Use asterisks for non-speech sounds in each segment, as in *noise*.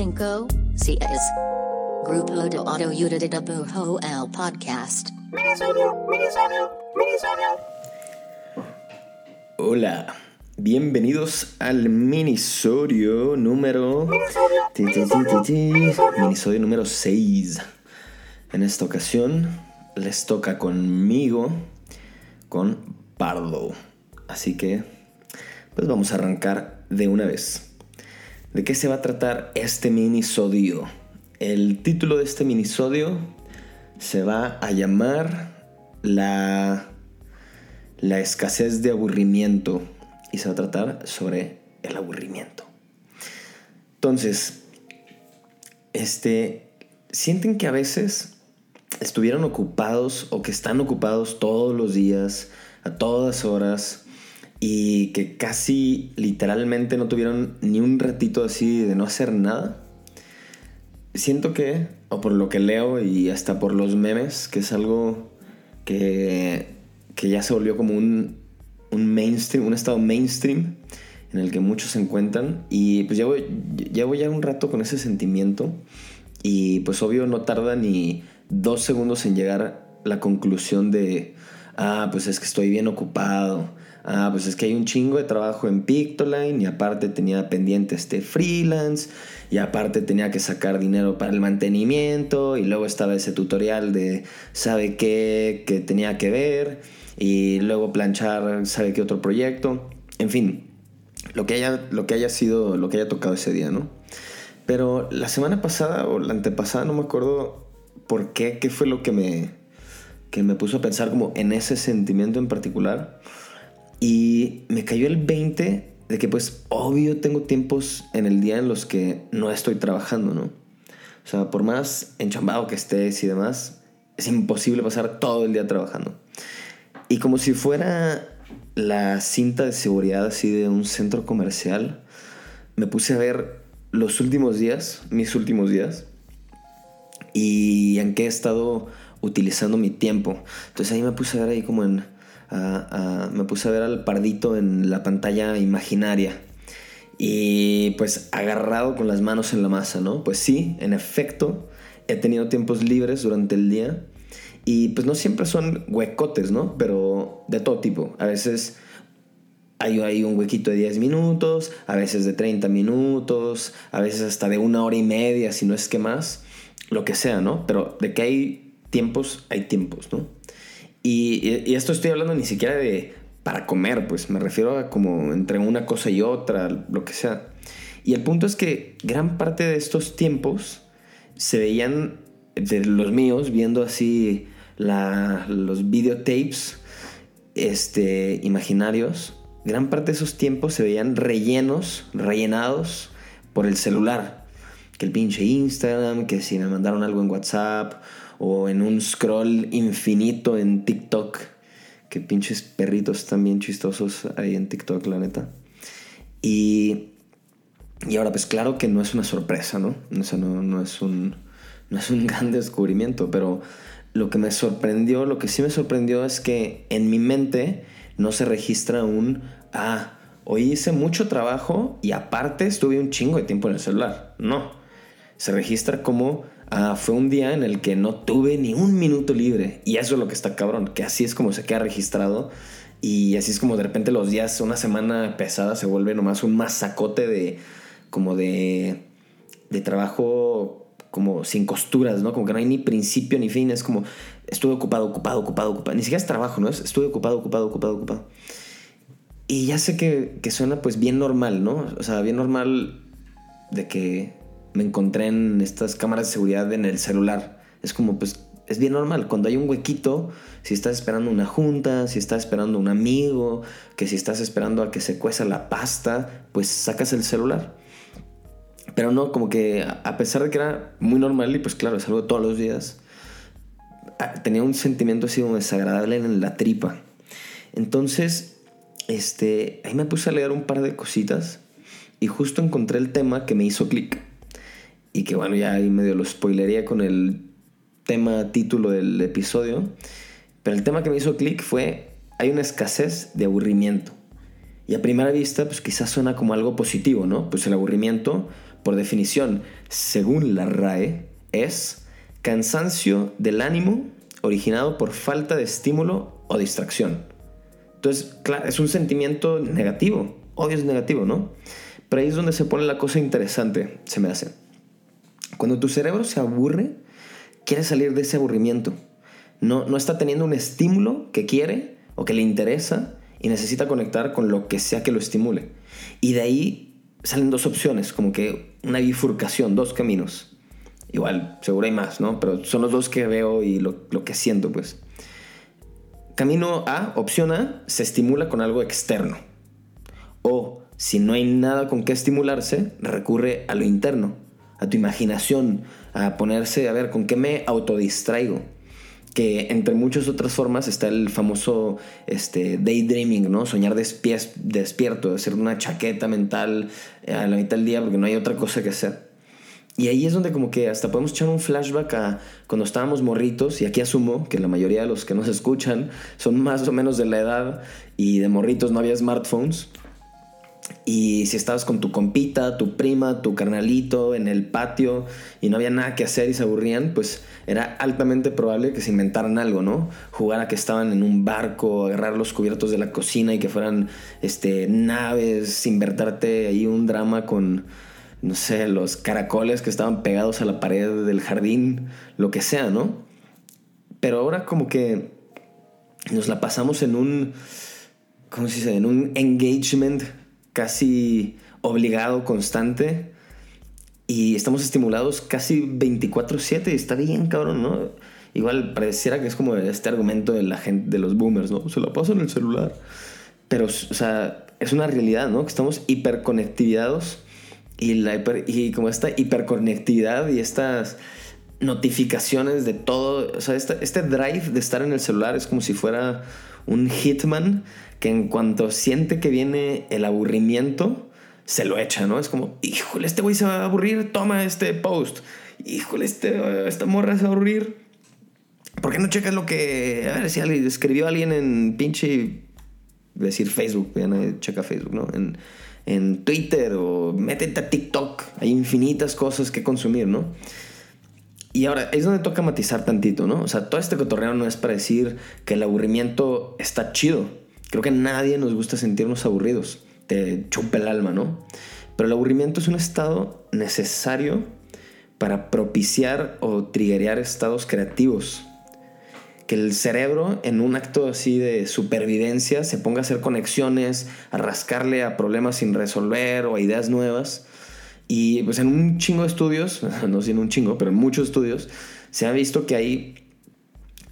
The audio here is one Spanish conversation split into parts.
5 CS. Grupo de de el Podcast. Hola, bienvenidos al minisodio número. Minisodio número 6. En esta ocasión les toca conmigo, con Pardo. Así que, pues vamos a arrancar de una vez. ¿De qué se va a tratar este minisodio? El título de este minisodio se va a llamar La, la escasez de aburrimiento y se va a tratar sobre el aburrimiento. Entonces, este, sienten que a veces estuvieron ocupados o que están ocupados todos los días, a todas horas, y que casi literalmente no tuvieron ni un ratito así de no hacer nada. Siento que, o por lo que leo y hasta por los memes, que es algo que, que ya se volvió como un, un mainstream, un estado mainstream en el que muchos se encuentran. Y pues ya voy ya un rato con ese sentimiento. Y pues obvio no tarda ni dos segundos en llegar la conclusión de, ah, pues es que estoy bien ocupado. Ah, pues es que hay un chingo de trabajo en Pictoline y aparte tenía pendiente este freelance y aparte tenía que sacar dinero para el mantenimiento y luego estaba ese tutorial de sabe qué que tenía que ver y luego planchar sabe qué otro proyecto. En fin, lo que haya, lo que haya sido, lo que haya tocado ese día, ¿no? Pero la semana pasada o la antepasada, no me acuerdo por qué, qué fue lo que me, que me puso a pensar como en ese sentimiento en particular. Y me cayó el 20 de que pues obvio tengo tiempos en el día en los que no estoy trabajando, ¿no? O sea, por más enchambado que estés y demás, es imposible pasar todo el día trabajando. Y como si fuera la cinta de seguridad así de un centro comercial, me puse a ver los últimos días, mis últimos días, y en qué he estado utilizando mi tiempo. Entonces ahí me puse a ver ahí como en me puse a ver al pardito en la pantalla imaginaria. Y pues agarrado con las manos en la masa, ¿no? Pues sí, en efecto, he tenido tiempos libres durante el día. Y pues no siempre son huecotes, ¿no? Pero de todo tipo. A veces hay, hay un huequito de 10 minutos, a veces de 30 minutos, a veces hasta de una hora y media, si no es que más, lo que sea, ¿no? Pero de que hay tiempos, hay tiempos, ¿no? Y, esto estoy hablando ni siquiera de para comer, pues me refiero a como entre una cosa y otra, lo que sea. Y el punto es que gran parte de estos tiempos se veían de los míos viendo así los videotapes este, imaginarios. Gran parte de esos tiempos se veían rellenos, rellenados por el celular. Que el pinche Instagram, que si me mandaron algo en WhatsApp o en un scroll infinito en TikTok. Que pinches perritos también chistosos ahí en TikTok, la neta. Y, y ahora, pues claro que no es una sorpresa, ¿no? O sea, no, no, es un, no es un *laughs* gran descubrimiento, pero lo que me sorprendió, lo que sí me sorprendió es que en mi mente no se registra un, ah, hoy hice mucho trabajo y aparte estuve un chingo de tiempo en el celular. No, se registra como Ah, fue un día en el que no tuve ni un minuto libre. Y eso es lo que está cabrón, que así es como se queda registrado. Y así es como de repente los días, una semana pesada, se vuelve nomás un masacote de, como de, de trabajo como sin costuras, ¿no? Como que no hay ni principio ni fin, es como estuve ocupado, ocupado, ocupado, ocupado. Ni siquiera es trabajo, ¿no? Es estuve ocupado, ocupado, ocupado, ocupado. Y ya sé que, que suena pues bien normal, ¿no? O sea, bien normal de que me encontré en estas cámaras de seguridad en el celular. Es como, pues, es bien normal. Cuando hay un huequito, si estás esperando una junta, si estás esperando un amigo, que si estás esperando a que se cueza la pasta, pues sacas el celular. Pero no, como que a pesar de que era muy normal y pues claro, es algo todos los días, tenía un sentimiento así como desagradable en la tripa. Entonces, este, ahí me puse a leer un par de cositas y justo encontré el tema que me hizo clic y que bueno, ya ahí medio lo spoilería con el tema, título del episodio, pero el tema que me hizo clic fue, hay una escasez de aburrimiento. Y a primera vista, pues quizás suena como algo positivo, ¿no? Pues el aburrimiento, por definición, según la RAE, es cansancio del ánimo originado por falta de estímulo o distracción. Entonces, claro, es un sentimiento negativo, obvio es negativo, ¿no? Pero ahí es donde se pone la cosa interesante, se me hace. Cuando tu cerebro se aburre, quiere salir de ese aburrimiento. No, no está teniendo un estímulo que quiere o que le interesa y necesita conectar con lo que sea que lo estimule. Y de ahí salen dos opciones, como que una bifurcación, dos caminos. Igual, seguro hay más, ¿no? Pero son los dos que veo y lo, lo que siento, pues. Camino A, opción A, se estimula con algo externo. O, si no hay nada con qué estimularse, recurre a lo interno, a tu imaginación, a ponerse a ver con qué me autodistraigo que entre muchas otras formas está el famoso este, daydreaming, ¿no? Soñar despierto, hacer una chaqueta mental eh, a la mitad del día porque no hay otra cosa que hacer. Y ahí es donde como que hasta podemos echar un flashback a cuando estábamos morritos, y aquí asumo que la mayoría de los que nos escuchan son más o menos de la edad y de morritos no había smartphones. Y si estabas con tu compita, tu prima, tu carnalito en el patio y no había nada que hacer y se aburrían, pues era altamente probable que se inventaran algo, ¿no? Jugar a que estaban en un barco, agarrar los cubiertos de la cocina y que fueran este, naves, invertarte ahí un drama con, no sé, los caracoles que estaban pegados a la pared del jardín, lo que sea, ¿no? Pero ahora como que nos la pasamos en un, ¿cómo se dice? En un engagement casi obligado, constante. Y estamos estimulados casi 24/7 y está bien, cabrón, ¿no? Igual pareciera que es como este argumento de la gente, de los boomers, ¿no? Se la pasa en el celular. Pero, o sea, es una realidad, ¿no? Que estamos hiperconectividados y, la y como esta hiperconectividad y estas notificaciones de todo, o sea, este, este drive de estar en el celular es como si fuera un hitman que en cuanto siente que viene el aburrimiento, se lo echa, ¿no? Es como, híjole, este güey se va a aburrir, toma este post. Híjole, este, esta morra se va a aburrir. ¿Por qué no checas lo que... A ver, si escribió alguien en pinche... Decir Facebook, ya nadie checa Facebook, ¿no? En, en Twitter o métete a TikTok. Hay infinitas cosas que consumir, ¿no? Y ahora, es donde toca matizar tantito, ¿no? O sea, todo este cotorreo no es para decir que el aburrimiento está chido. Creo que a nadie nos gusta sentirnos aburridos. Te chupa el alma, ¿no? Pero el aburrimiento es un estado necesario para propiciar o triggerear estados creativos. Que el cerebro, en un acto así de supervivencia, se ponga a hacer conexiones, a rascarle a problemas sin resolver o a ideas nuevas. Y pues en un chingo de estudios, *laughs* no sé un chingo, pero en muchos estudios, se ha visto que hay,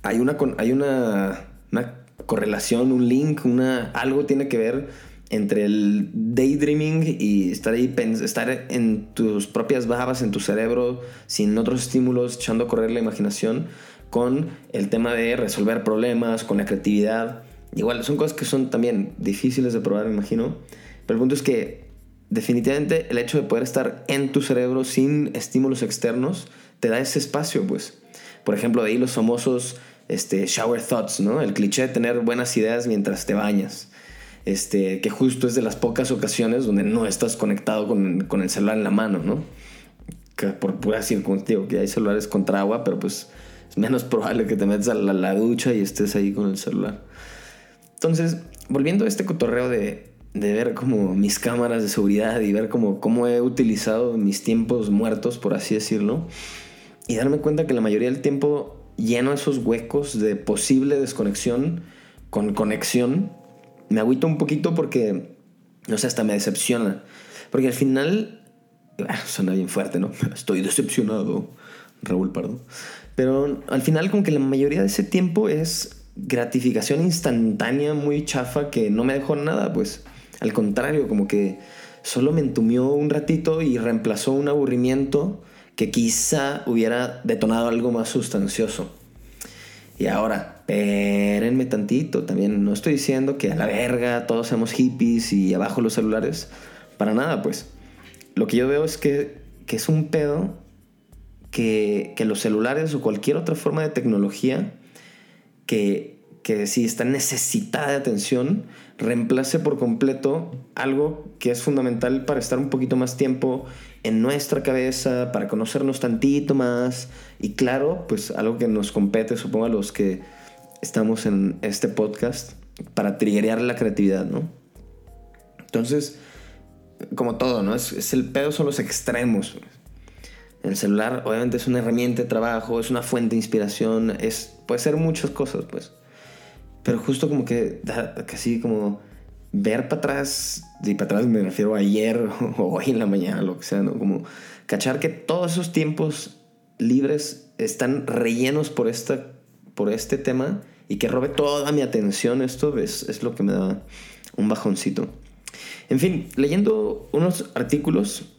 hay, una, hay una, una correlación, un link, una, algo tiene que ver entre el daydreaming y estar ahí, estar en tus propias babas, en tu cerebro, sin otros estímulos, echando a correr la imaginación, con el tema de resolver problemas, con la creatividad. Igual, son cosas que son también difíciles de probar, me imagino. Pero el punto es que definitivamente el hecho de poder estar en tu cerebro sin estímulos externos te da ese espacio, pues. Por ejemplo, de ahí los famosos este, shower thoughts, ¿no? El cliché de tener buenas ideas mientras te bañas. Este, que justo es de las pocas ocasiones donde no estás conectado con, con el celular en la mano, ¿no? Que por pura circunstancia, que hay celulares contra agua, pero pues es menos *laughs* probable que te metas a la, la, ducha y estés ahí con el celular. Entonces, volviendo a este cotorreo de, de ver como mis cámaras de seguridad y ver como cómo he utilizado mis tiempos muertos, por así decirlo, y darme cuenta que la mayoría del tiempo lleno esos huecos de posible desconexión con conexión, me agüito un poquito porque, no sé, hasta me decepciona. Porque al final, ah, suena bien fuerte, ¿no? *laughs* Estoy decepcionado, Raúl Pardo. Pero al final como que la mayoría de ese tiempo es gratificación instantánea muy chafa que no me dejó nada, pues al contrario, como que solo me entumió un ratito y reemplazó un aburrimiento que quizá hubiera detonado algo más sustancioso. Y ahora, espérenme tantito, también no estoy diciendo que a la verga todos seamos hippies y abajo los celulares, para nada, pues. Lo que yo veo es que, que es un pedo que, que, los celulares o cualquier otra forma de tecnología que, que si está necesitada de atención, reemplace por completo algo que es fundamental para estar un poquito más tiempo en nuestra cabeza, para conocernos tantito más. Y claro, pues algo que nos compete, supongo, a los que estamos en este podcast, para triggerear la creatividad, ¿no? Entonces, como todo, ¿no? Es, el pedo, son los extremos. El celular obviamente es una herramienta de trabajo, es una fuente de inspiración, es, puede ser muchas cosas, pues. Pero justo como que, casi como ver para atrás, y para atrás me refiero a ayer *laughs* o hoy en la mañana, lo que sea, ¿no? Como cachar que todos esos tiempos libres están rellenos por, esta, por este tema y que robe toda mi atención, esto es, es lo que me da un bajoncito. En fin, leyendo unos artículos,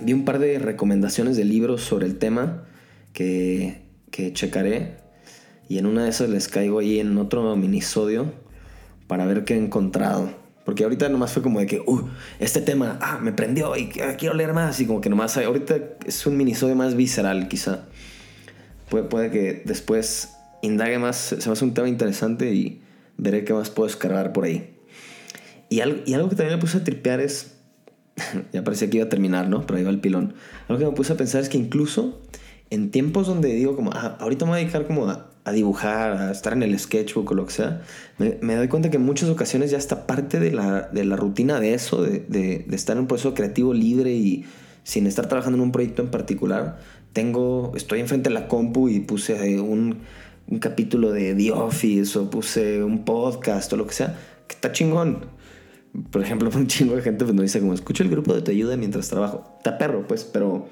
vi un par de recomendaciones de libros sobre el tema que, que checaré y en una de esas les caigo ahí en otro minisodio para ver qué he encontrado. Porque ahorita nomás fue como de que, uh, este tema, ah, me prendió y quiero leer más. Y como que nomás, ahorita es un minisodio más visceral, quizá. Puede, puede que después indague más, se me hace un tema interesante y veré qué más puedo descargar por ahí. Y algo, y algo que también me puse a tripear es, *laughs* ya parecía que iba a terminar, ¿no? Pero ahí va el pilón. Algo que me puse a pensar es que incluso en tiempos donde digo como, ah, ahorita me voy a dedicar como a, a dibujar, a estar en el sketchbook o lo que sea, me, me, doy cuenta que en muchas ocasiones ya está parte de la, de la rutina de eso, de, de, estar en un proceso creativo libre y sin estar trabajando en un proyecto en particular. Tengo, estoy enfrente de la compu y puse un, un capítulo de The Office o puse un podcast o lo que sea, que está chingón. Por ejemplo, *laughs* un chingo de gente pues, nos dice como, escucho el grupo de tu ayuda mientras trabajo. Está perro, pues, pero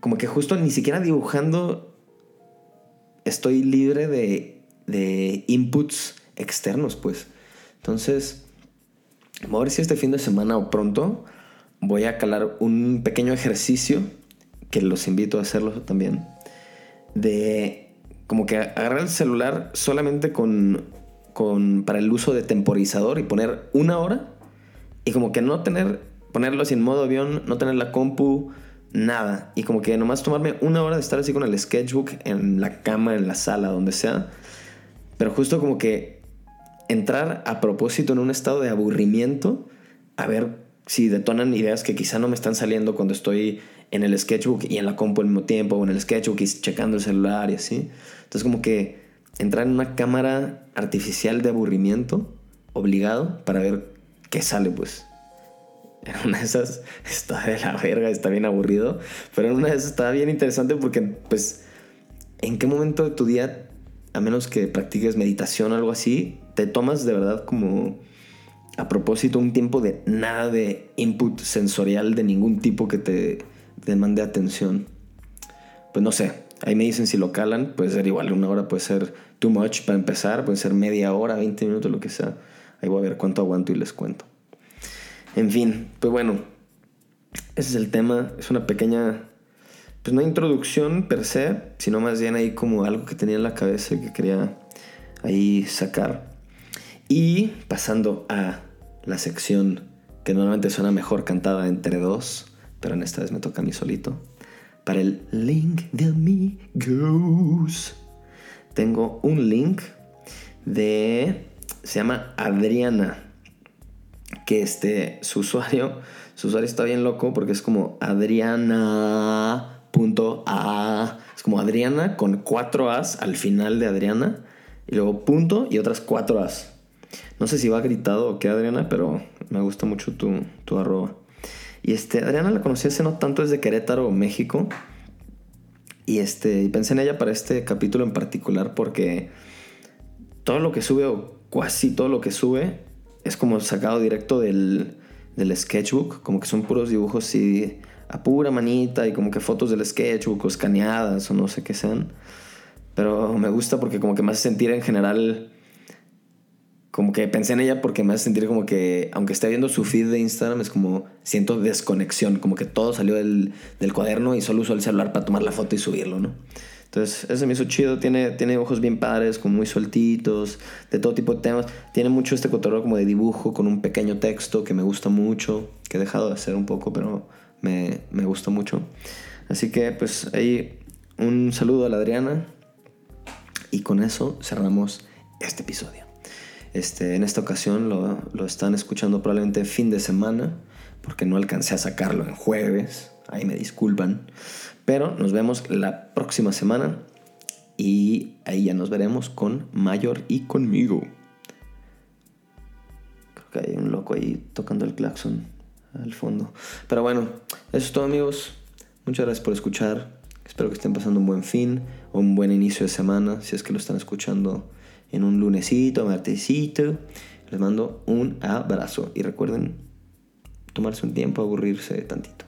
como que justo ni siquiera dibujando estoy libre de, de inputs externos, pues. Entonces, a ver si este fin de semana o pronto voy a calar un pequeño ejercicio, que los invito a hacerlo también, de como que agarrar el celular solamente con, con, para el uso de temporizador y poner una hora y como que no tener, ponerlo en modo avión, no tener la compu, nada. Y como que nomás tomarme una hora de estar así con el sketchbook en la cama, en la sala, donde sea. Pero justo como que entrar a propósito en un estado de aburrimiento, a ver si detonan ideas que quizá no me están saliendo cuando estoy en el sketchbook y en la compu al mismo tiempo, o en el sketchbook y checando el celular y así. Entonces como que entrar en una cámara artificial de aburrimiento, obligado, para ver qué sale pues. En una de esas *laughs* está de la verga, está bien aburrido, pero en una de esas está bien interesante porque, pues, ¿en qué momento de tu día, a menos que practiques meditación o algo así, te tomas de verdad como a propósito un tiempo de nada de input sensorial de ningún tipo que te demande atención? Pues no sé, ahí me dicen si lo calan, puede ser igual, una hora puede ser too much para empezar, puede ser media hora, 20 minutos, lo que sea. Ahí voy a ver cuánto aguanto y les cuento. En fin, pues bueno, ese es el tema. Es una pequeña, pues introducción per se, sino más bien ahí como algo que tenía en la cabeza y que quería ahí sacar. Y pasando a la sección que normalmente suena mejor cantada entre dos, pero en esta vez me toca a mí solito. Para el link de amigos, tengo un link de. Se llama Adriana que este, su usuario, su usuario está bien loco porque es como Adriana.a. Es como Adriana con cuatro As al final de Adriana. Y luego punto y otras cuatro As. No sé si va gritado o qué, Adriana, pero me gusta mucho tu, tu arroba. Y este, Adriana la conocí hace no tanto desde Querétaro, México. Y este, y pensé en ella para este capítulo en particular porque todo lo que sube, o casi todo lo que sube, es como sacado directo del, del sketchbook, como que son puros dibujos así a pura manita y como que fotos del sketchbook o escaneadas o no sé qué sean. Pero me gusta porque como que me hace sentir en general, como que pensé en ella porque me hace sentir como que, aunque esté viendo su feed de Instagram, es como siento desconexión, como que todo salió del, del cuaderno y solo uso el celular para tomar la foto y subirlo, ¿no? Entonces, ese me hizo chido. Tiene, tiene ojos bien padres, como muy sueltitos, de todo tipo de temas. Tiene mucho este cotorreo como de dibujo con un pequeño texto que me gusta mucho, que he dejado de hacer un poco, pero me, me gusta mucho. Así que, pues ahí un saludo a la Adriana. Y con eso cerramos este episodio. Este, en esta ocasión lo, lo están escuchando probablemente fin de semana, porque no alcancé a sacarlo en jueves. Ahí me disculpan. Pero nos vemos la próxima semana y ahí ya nos veremos con Mayor y conmigo. Creo que hay un loco ahí tocando el claxon al fondo. Pero bueno, eso es todo amigos. Muchas gracias por escuchar. Espero que estén pasando un buen fin o un buen inicio de semana. Si es que lo están escuchando en un lunesito, martesito. Les mando un abrazo. Y recuerden tomarse un tiempo, aburrirse tantito.